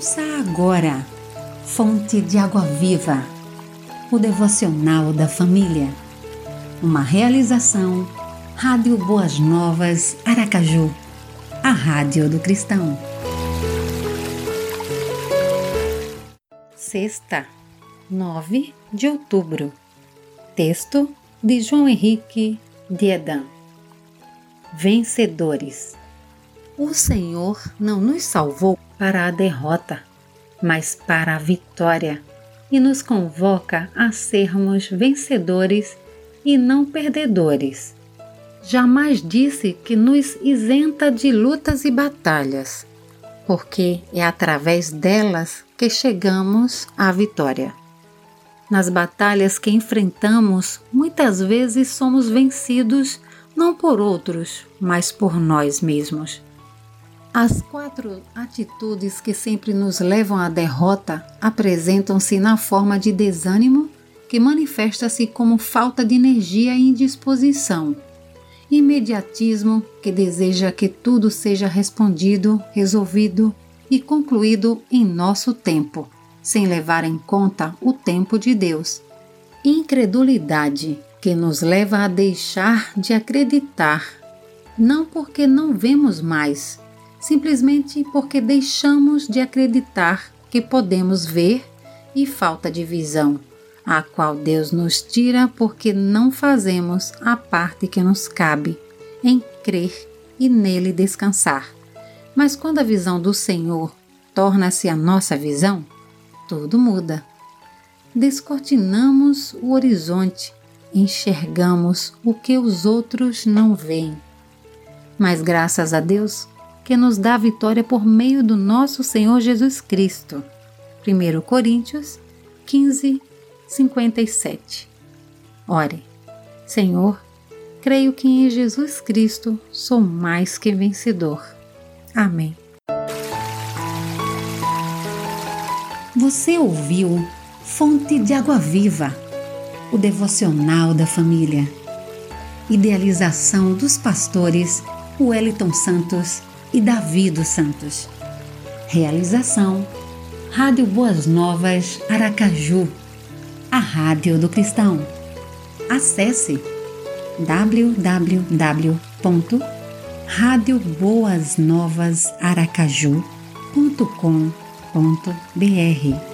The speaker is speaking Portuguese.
Ouça agora, Fonte de Água Viva, o devocional da família. Uma realização, Rádio Boas Novas, Aracaju, a Rádio do Cristão. Sexta, 9 de outubro. Texto de João Henrique Diedan. Vencedores. O Senhor não nos salvou para a derrota, mas para a vitória, e nos convoca a sermos vencedores e não perdedores. Jamais disse que nos isenta de lutas e batalhas, porque é através delas que chegamos à vitória. Nas batalhas que enfrentamos, muitas vezes somos vencidos não por outros, mas por nós mesmos. As quatro atitudes que sempre nos levam à derrota apresentam-se na forma de desânimo, que manifesta-se como falta de energia e indisposição, imediatismo, que deseja que tudo seja respondido, resolvido e concluído em nosso tempo, sem levar em conta o tempo de Deus, incredulidade, que nos leva a deixar de acreditar, não porque não vemos mais, simplesmente porque deixamos de acreditar que podemos ver e falta de visão, a qual Deus nos tira porque não fazemos a parte que nos cabe em crer e nele descansar. Mas quando a visão do Senhor torna-se a nossa visão, tudo muda. Descortinamos o horizonte, enxergamos o que os outros não veem. Mas graças a Deus, que nos dá vitória por meio do nosso Senhor Jesus Cristo. 1 Coríntios 15, 57. Ore, Senhor, creio que em Jesus Cristo sou mais que vencedor. Amém. Você ouviu Fonte de Água Viva, o devocional da família. Idealização dos pastores Wellington Santos e Davi dos Santos. Realização: Rádio Boas Novas Aracaju, a Rádio do Cristão. Acesse www.radioboasnovasaracaju.com.br